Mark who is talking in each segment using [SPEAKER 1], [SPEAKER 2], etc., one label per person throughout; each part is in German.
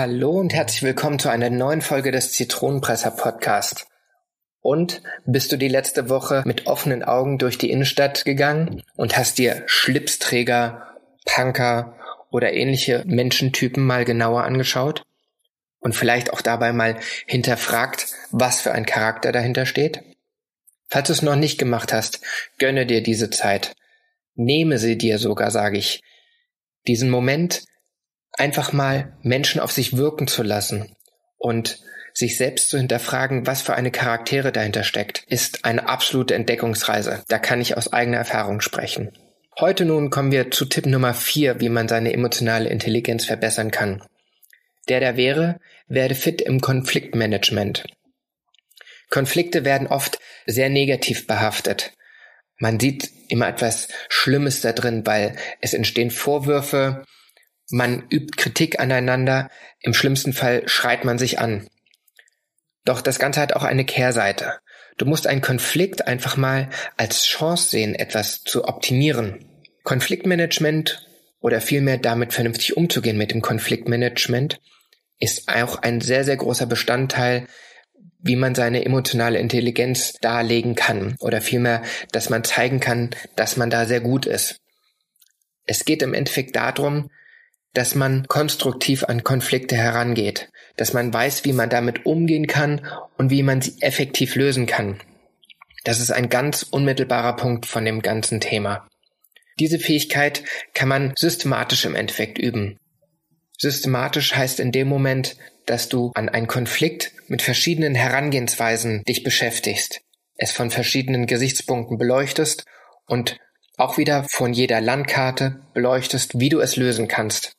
[SPEAKER 1] Hallo und herzlich willkommen zu einer neuen Folge des Zitronenpresser Podcast. Und bist du die letzte Woche mit offenen Augen durch die Innenstadt gegangen und hast dir Schlipsträger, Punker oder ähnliche Menschentypen mal genauer angeschaut? Und vielleicht auch dabei mal hinterfragt, was für ein Charakter dahinter steht? Falls du es noch nicht gemacht hast, gönne dir diese Zeit. Nehme sie dir sogar, sage ich. Diesen Moment, einfach mal Menschen auf sich wirken zu lassen und sich selbst zu hinterfragen, was für eine Charaktere dahinter steckt, ist eine absolute Entdeckungsreise. Da kann ich aus eigener Erfahrung sprechen. Heute nun kommen wir zu Tipp Nummer vier, wie man seine emotionale Intelligenz verbessern kann. Der da wäre, werde fit im Konfliktmanagement. Konflikte werden oft sehr negativ behaftet. Man sieht immer etwas Schlimmes da drin, weil es entstehen Vorwürfe, man übt Kritik aneinander, im schlimmsten Fall schreit man sich an. Doch das Ganze hat auch eine Kehrseite. Du musst einen Konflikt einfach mal als Chance sehen, etwas zu optimieren. Konfliktmanagement oder vielmehr damit vernünftig umzugehen mit dem Konfliktmanagement ist auch ein sehr, sehr großer Bestandteil, wie man seine emotionale Intelligenz darlegen kann oder vielmehr, dass man zeigen kann, dass man da sehr gut ist. Es geht im Endeffekt darum, dass man konstruktiv an Konflikte herangeht, dass man weiß, wie man damit umgehen kann und wie man sie effektiv lösen kann. Das ist ein ganz unmittelbarer Punkt von dem ganzen Thema. Diese Fähigkeit kann man systematisch im Endeffekt üben. Systematisch heißt in dem Moment, dass du an einen Konflikt mit verschiedenen Herangehensweisen dich beschäftigst, es von verschiedenen Gesichtspunkten beleuchtest und auch wieder von jeder Landkarte beleuchtest, wie du es lösen kannst.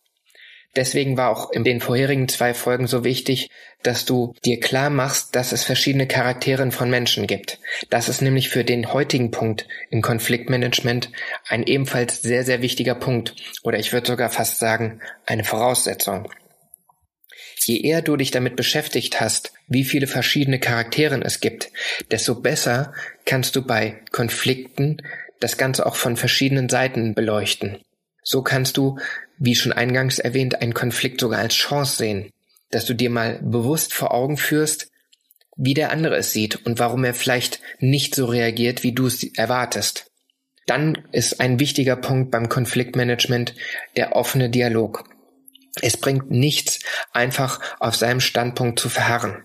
[SPEAKER 1] Deswegen war auch in den vorherigen zwei Folgen so wichtig, dass du dir klar machst, dass es verschiedene Charaktere von Menschen gibt. Das ist nämlich für den heutigen Punkt im Konfliktmanagement ein ebenfalls sehr, sehr wichtiger Punkt oder ich würde sogar fast sagen eine Voraussetzung. Je eher du dich damit beschäftigt hast, wie viele verschiedene Charaktere es gibt, desto besser kannst du bei Konflikten das Ganze auch von verschiedenen Seiten beleuchten. So kannst du wie schon eingangs erwähnt, einen Konflikt sogar als Chance sehen, dass du dir mal bewusst vor Augen führst, wie der andere es sieht und warum er vielleicht nicht so reagiert, wie du es erwartest. Dann ist ein wichtiger Punkt beim Konfliktmanagement der offene Dialog. Es bringt nichts, einfach auf seinem Standpunkt zu verharren.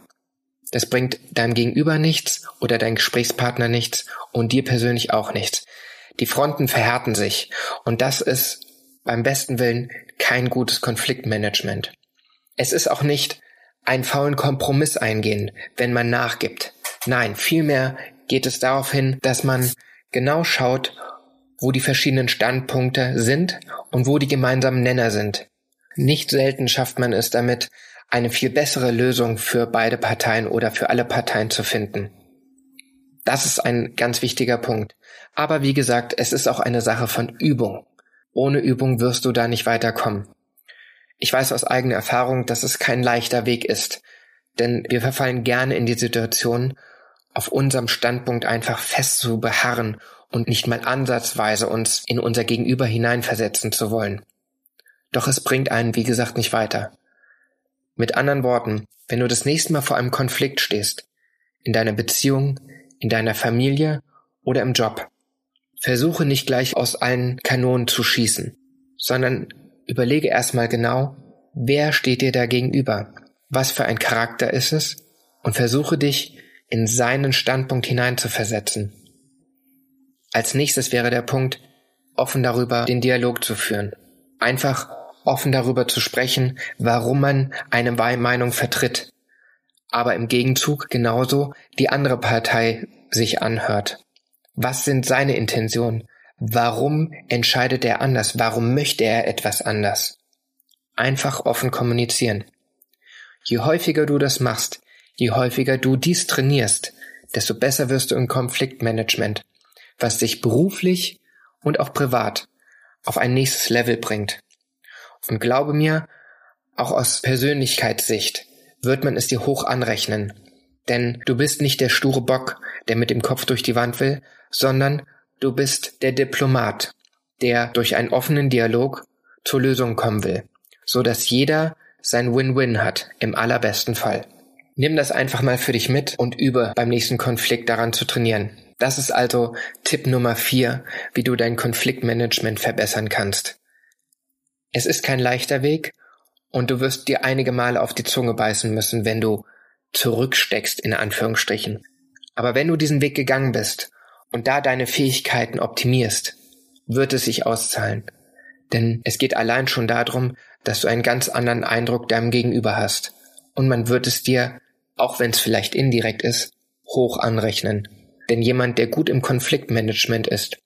[SPEAKER 1] Das bringt deinem Gegenüber nichts oder deinem Gesprächspartner nichts und dir persönlich auch nichts. Die Fronten verhärten sich und das ist beim besten Willen kein gutes Konfliktmanagement. Es ist auch nicht einen faulen Kompromiss eingehen, wenn man nachgibt. Nein, vielmehr geht es darauf hin, dass man genau schaut, wo die verschiedenen Standpunkte sind und wo die gemeinsamen Nenner sind. Nicht selten schafft man es damit, eine viel bessere Lösung für beide Parteien oder für alle Parteien zu finden. Das ist ein ganz wichtiger Punkt. Aber wie gesagt, es ist auch eine Sache von Übung. Ohne Übung wirst du da nicht weiterkommen. Ich weiß aus eigener Erfahrung, dass es kein leichter Weg ist, denn wir verfallen gerne in die Situation, auf unserem Standpunkt einfach fest zu beharren und nicht mal ansatzweise uns in unser Gegenüber hineinversetzen zu wollen. Doch es bringt einen, wie gesagt, nicht weiter. Mit anderen Worten, wenn du das nächste Mal vor einem Konflikt stehst, in deiner Beziehung, in deiner Familie oder im Job, Versuche nicht gleich aus allen Kanonen zu schießen, sondern überlege erstmal genau, wer steht dir da gegenüber? Was für ein Charakter ist es? Und versuche dich in seinen Standpunkt hineinzuversetzen. Als nächstes wäre der Punkt, offen darüber den Dialog zu führen. Einfach offen darüber zu sprechen, warum man eine Meinung vertritt. Aber im Gegenzug genauso die andere Partei sich anhört. Was sind seine Intentionen? Warum entscheidet er anders? Warum möchte er etwas anders? Einfach offen kommunizieren. Je häufiger du das machst, je häufiger du dies trainierst, desto besser wirst du im Konfliktmanagement, was dich beruflich und auch privat auf ein nächstes Level bringt. Und glaube mir, auch aus Persönlichkeitssicht wird man es dir hoch anrechnen. Denn du bist nicht der sture Bock, der mit dem Kopf durch die Wand will, sondern du bist der Diplomat, der durch einen offenen Dialog zur Lösung kommen will, so dass jeder sein Win-Win hat, im allerbesten Fall. Nimm das einfach mal für dich mit und übe beim nächsten Konflikt daran zu trainieren. Das ist also Tipp Nummer vier, wie du dein Konfliktmanagement verbessern kannst. Es ist kein leichter Weg und du wirst dir einige Male auf die Zunge beißen müssen, wenn du zurücksteckst, in Anführungsstrichen. Aber wenn du diesen Weg gegangen bist und da deine Fähigkeiten optimierst, wird es sich auszahlen. Denn es geht allein schon darum, dass du einen ganz anderen Eindruck deinem Gegenüber hast. Und man wird es dir, auch wenn es vielleicht indirekt ist, hoch anrechnen. Denn jemand, der gut im Konfliktmanagement ist,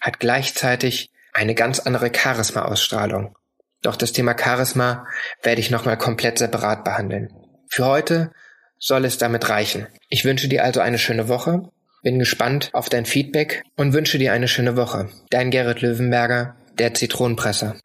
[SPEAKER 1] hat gleichzeitig eine ganz andere Charisma-Ausstrahlung. Doch das Thema Charisma werde ich nochmal komplett separat behandeln. Für heute soll es damit reichen. Ich wünsche dir also eine schöne Woche, bin gespannt auf dein Feedback und wünsche dir eine schöne Woche. Dein Gerrit Löwenberger, der Zitronenpresser.